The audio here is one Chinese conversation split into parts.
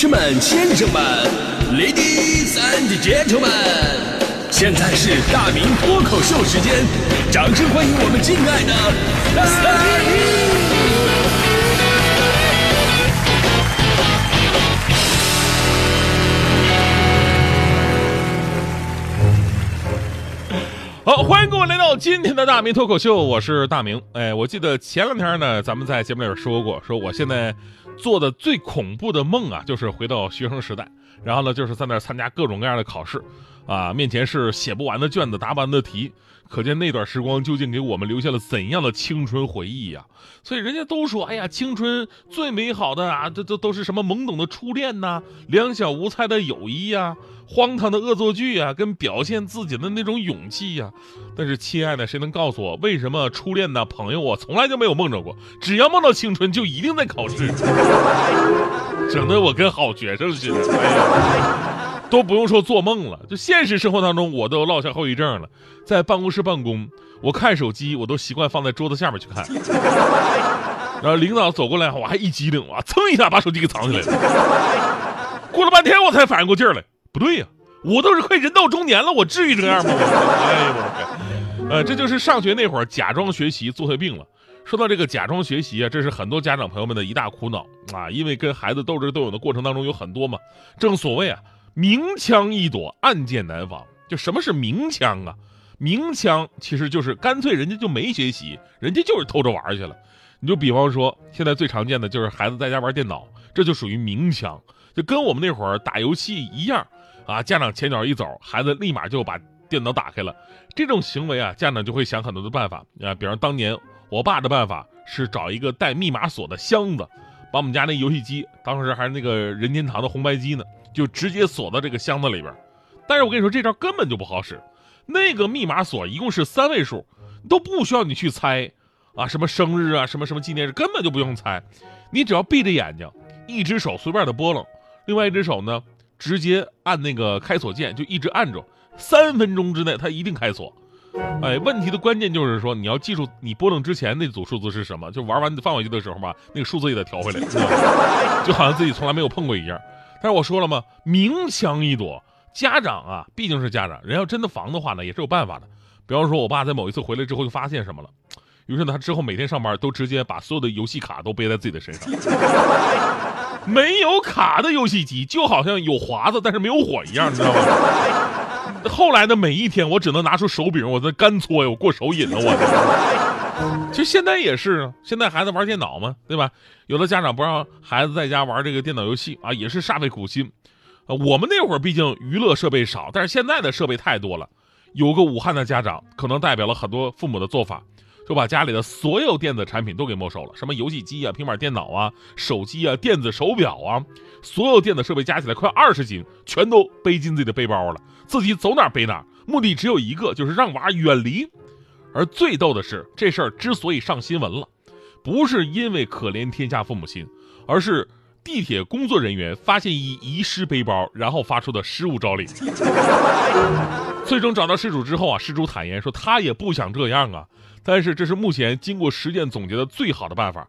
士们、先生们，Ladies and Gentlemen，现在是大明脱口秀时间，掌声欢迎我们敬爱的大明！好，欢迎各位来到今天的大明脱口秀，我是大明。哎，我记得前两天呢，咱们在节目里说过，说我现在做的最恐怖的梦啊，就是回到学生时代，然后呢，就是在那儿参加各种各样的考试，啊，面前是写不完的卷子，答不完的题，可见那段时光究竟给我们留下了怎样的青春回忆呀？所以人家都说，哎呀，青春最美好的啊，这这都是什么懵懂的初恋呐，两小无猜的友谊呀。荒唐的恶作剧啊，跟表现自己的那种勇气呀。但是，亲爱的，谁能告诉我，为什么初恋的朋友我从来就没有梦着过？只要梦到青春，就一定在考试，整得我跟好学生似的。哎呀，都不用说做梦了，就现实生活当中，我都落下后遗症了。在办公室办公，我看手机，我都习惯放在桌子下面去看。然后领导走过来，我还一激灵，哇，蹭一下把手机给藏起来了。过了半天，我才反应过劲儿来。不对呀，我都是快人到中年了，我至于这样吗？哎呀，我天！呃，这就是上学那会儿假装学习做坏病了。说到这个假装学习啊，这是很多家长朋友们的一大苦恼啊，因为跟孩子斗智斗勇的过程当中有很多嘛。正所谓啊，明枪易躲，暗箭难防。就什么是明枪啊？明枪其实就是干脆人家就没学习，人家就是偷着玩去了。你就比方说，现在最常见的就是孩子在家玩电脑，这就属于明枪，就跟我们那会儿打游戏一样。啊！家长前脚一走，孩子立马就把电脑打开了。这种行为啊，家长就会想很多的办法啊。比方当年我爸的办法是找一个带密码锁的箱子，把我们家那游戏机，当时还是那个任天堂的红白机呢，就直接锁到这个箱子里边。但是我跟你说，这招根本就不好使。那个密码锁一共是三位数，都不需要你去猜啊，什么生日啊，什么什么纪念日，根本就不用猜。你只要闭着眼睛，一只手随便的拨楞，另外一只手呢。直接按那个开锁键，就一直按着，三分钟之内它一定开锁。哎，问题的关键就是说，你要记住你拨弄之前那组数字是什么，就玩完放回去的时候吧，那个数字也得调回来，就好像自己从来没有碰过一样。但是我说了嘛，明枪易躲，家长啊毕竟是家长，人要真的防的话呢，也是有办法的。比方说，我爸在某一次回来之后就发现什么了，于是呢，他之后每天上班都直接把所有的游戏卡都背在自己的身上。没有卡的游戏机就好像有华子但是没有火一样，你知道吗？后来的每一天，我只能拿出手柄，我在干搓呀，我过手瘾了，我。其实现在也是啊，现在孩子玩电脑嘛，对吧？有的家长不让孩子在家玩这个电脑游戏啊，也是煞费苦心。啊，我们那会儿毕竟娱乐设备少，但是现在的设备太多了。有个武汉的家长，可能代表了很多父母的做法。就把家里的所有电子产品都给没收了，什么游戏机啊、平板电脑啊、手机啊、电子手表啊，所有电子设备加起来快二十斤，全都背进自己的背包了，自己走哪背哪，目的只有一个，就是让娃远离。而最逗的是，这事儿之所以上新闻了，不是因为可怜天下父母心，而是地铁工作人员发现一遗失背包，然后发出的失物招领。最终找到失主之后啊，失主坦言说他也不想这样啊。但是这是目前经过实践总结的最好的办法。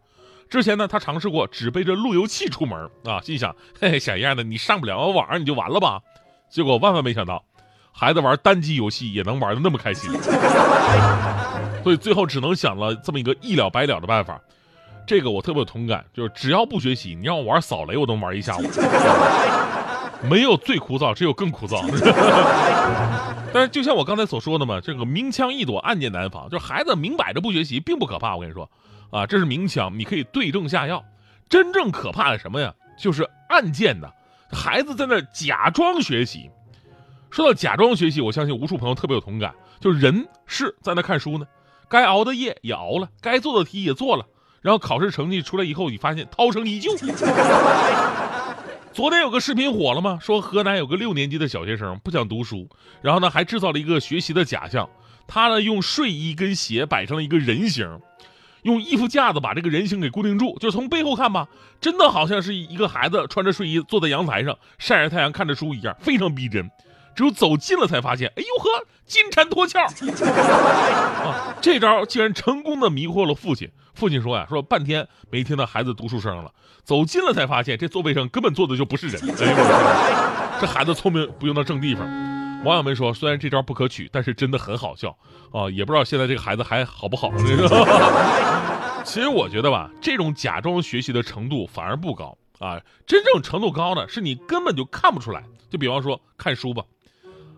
之前呢，他尝试过只背着路由器出门啊，心想，嘿嘿，小样的，你上不了网你就完了吧？结果万万没想到，孩子玩单机游戏也能玩的那么开心。所以最后只能想了这么一个一了百了的办法。这个我特别有同感，就是只要不学习，你让我玩扫雷，我都能玩一下午。没有最枯燥，只有更枯燥。但是就像我刚才所说的嘛，这个明枪易躲，暗箭难防。就孩子明摆着不学习，并不可怕。我跟你说，啊，这是明枪，你可以对症下药。真正可怕的什么呀？就是暗箭的，孩子在那假装学习。说到假装学习，我相信无数朋友特别有同感。就是人是在那看书呢，该熬的夜也熬了，该做的题也做了，然后考试成绩出来以后，你发现涛声依旧。昨天有个视频火了吗？说河南有个六年级的小学生不想读书，然后呢还制造了一个学习的假象。他呢用睡衣跟鞋摆成了一个人形，用衣服架子把这个人形给固定住。就从背后看吧，真的好像是一个孩子穿着睡衣坐在阳台上晒着太阳看着书一样，非常逼真。只有走近了才发现，哎呦呵，金蝉脱壳 啊！这招竟然成功的迷惑了父亲。父亲说呀，说半天没听到孩子读书声了，走近了才发现这座位上根本坐的就不是人。哎呦我这孩子聪明不用到正地方。网友们说，虽然这招不可取，但是真的很好笑啊！也不知道现在这个孩子还好不好。其实我觉得吧，这种假装学习的程度反而不高啊，真正程度高的是你根本就看不出来。就比方说看书吧，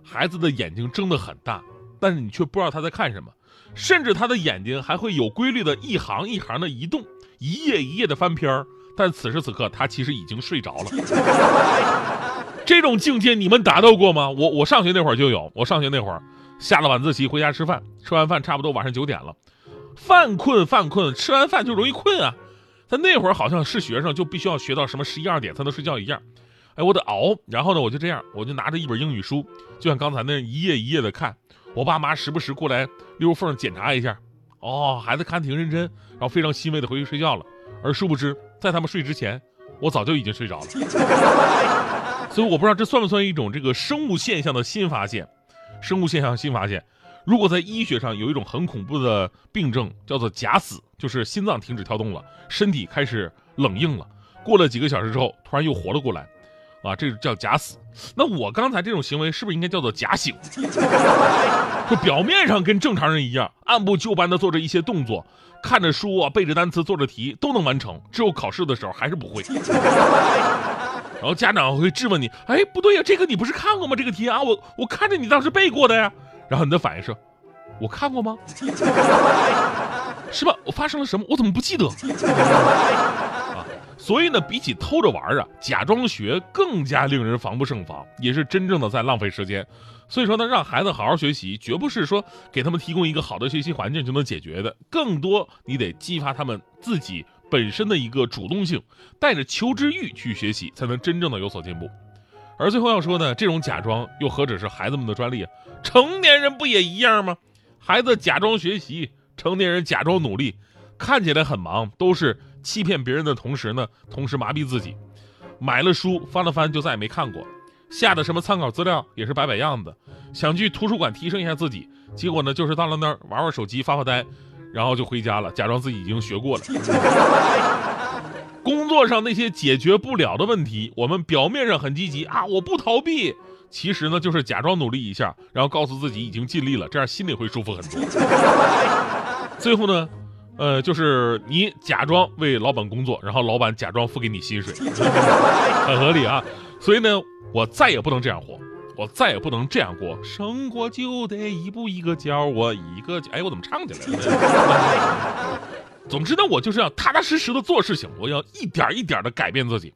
孩子的眼睛睁得很大，但是你却不知道他在看什么，甚至他的眼睛还会有规律的一行一行的移动，一页一页的翻篇儿。但此时此刻，他其实已经睡着了。这种境界你们达到过吗？我我上学那会儿就有。我上学那会儿下了晚自习回家吃饭，吃完饭差不多晚上九点了，犯困犯困，吃完饭就容易困啊。他那会儿好像是学生就必须要学到什么十一二点才能睡觉一样。哎，我得熬。然后呢，我就这样，我就拿着一本英语书，就像刚才那一页一页的看。我爸妈时不时过来溜缝检查一下。哦，孩子看挺认真，然后非常欣慰的回去睡觉了。而殊不知，在他们睡之前，我早就已经睡着了。所以我不知道这算不算一种这个生物现象的新发现，生物现象新发现，如果在医学上有一种很恐怖的病症叫做假死，就是心脏停止跳动了，身体开始冷硬了，过了几个小时之后突然又活了过来，啊，这叫假死。那我刚才这种行为是不是应该叫做假醒？就表面上跟正常人一样，按部就班的做着一些动作，看着书啊，背着单词，做着题都能完成，只有考试的时候还是不会。然后家长会质问你，哎，不对呀，这个你不是看过吗？这个题啊，我我看着你当时背过的呀。然后你的反应是，我看过吗？是吧？我发生了什么？我怎么不记得？所以呢，比起偷着玩啊，假装学更加令人防不胜防，也是真正的在浪费时间。所以说呢，让孩子好好学习，绝不是说给他们提供一个好的学习环境就能解决的，更多你得激发他们自己。本身的一个主动性，带着求知欲去学习，才能真正的有所进步。而最后要说呢，这种假装又何止是孩子们的专利啊？成年人不也一样吗？孩子假装学习，成年人假装努力，看起来很忙，都是欺骗别人的同时呢，同时麻痹自己。买了书翻了翻就再也没看过，下的什么参考资料也是摆摆样子。想去图书馆提升一下自己，结果呢，就是到了那儿玩玩手机，发发呆。然后就回家了，假装自己已经学过了。工作上那些解决不了的问题，我们表面上很积极啊，我不逃避，其实呢就是假装努力一下，然后告诉自己已经尽力了，这样心里会舒服很多。最后呢，呃，就是你假装为老板工作，然后老板假装付给你薪水，很合理啊。所以呢，我再也不能这样活。我再也不能这样过，生活就得一步一个脚，我一个哎，我怎么唱起来了？总之呢，我就是要踏踏实实的做事情，我要一点一点的改变自己。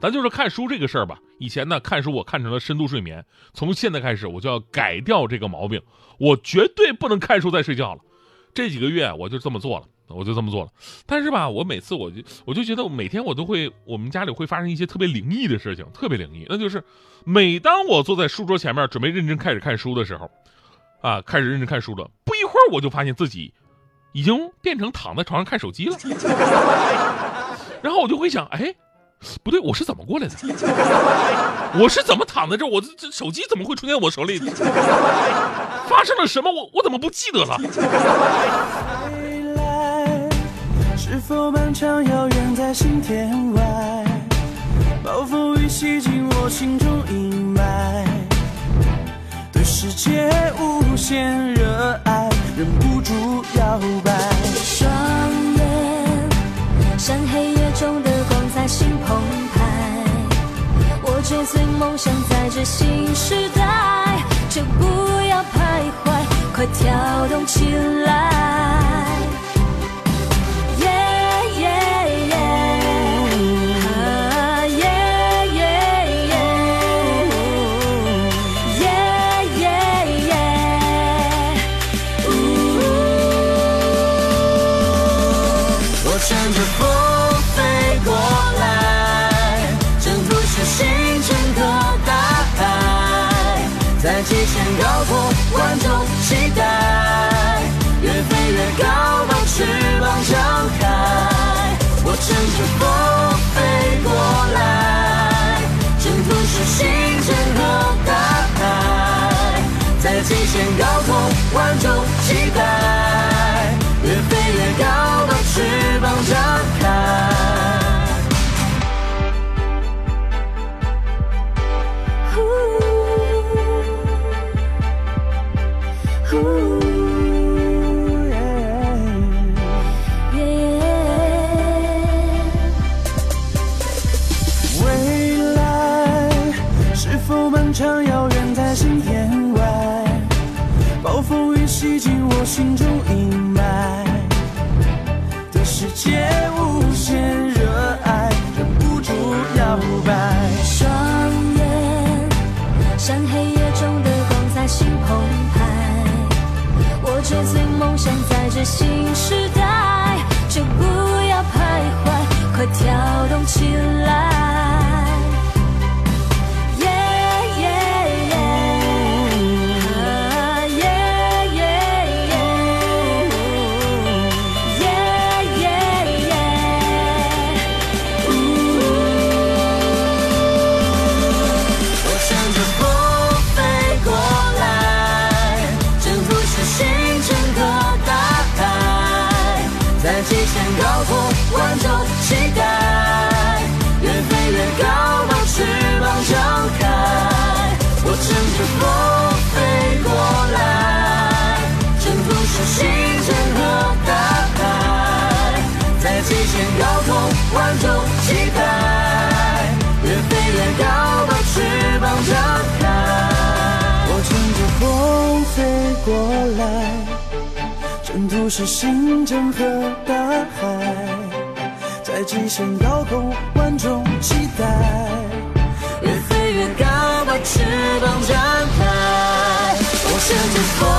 咱就是看书这个事儿吧，以前呢看书我看成了深度睡眠，从现在开始我就要改掉这个毛病，我绝对不能看书再睡觉了。这几个月我就这么做了。我就这么做了，但是吧，我每次我就我就觉得每天我都会，我们家里会发生一些特别灵异的事情，特别灵异。那就是每当我坐在书桌前面准备认真开始看书的时候，啊，开始认真看书了，不一会儿我就发现自己已经变成躺在床上看手机了。然后我就会想，哎，不对，我是怎么过来的？我是怎么躺在这？我这这手机怎么会出现我手里？发生了什么？我我怎么不记得了？是否漫长遥远在心田外？暴风雨洗尽我心中阴霾，对世界无限热爱，忍不住摇摆。双眼像黑夜中的光，在心澎湃。我追随梦想，在这新时代，就不要徘徊，快跳动起来。极限高空，万众期待，越飞越高，把翅膀张开，我乘着风飞过来，征服是星辰和大海。在极限高空，万众期待，否漫长遥远在心田外？暴风雨洗尽我心中阴霾。对世界无限热爱，忍不住摇摆。双眼像黑夜中的光，在心澎湃。我追随梦想，在这新时代，期待，越飞越高，把翅膀张开。我乘着风飞过来，征途是星辰和大海，在极限高空，万众期待，越飞越高，把翅膀张开。我乘着风飞过来，征途是星辰和大海，极限高空万众期待越飞越高把翅膀张开。我乘着风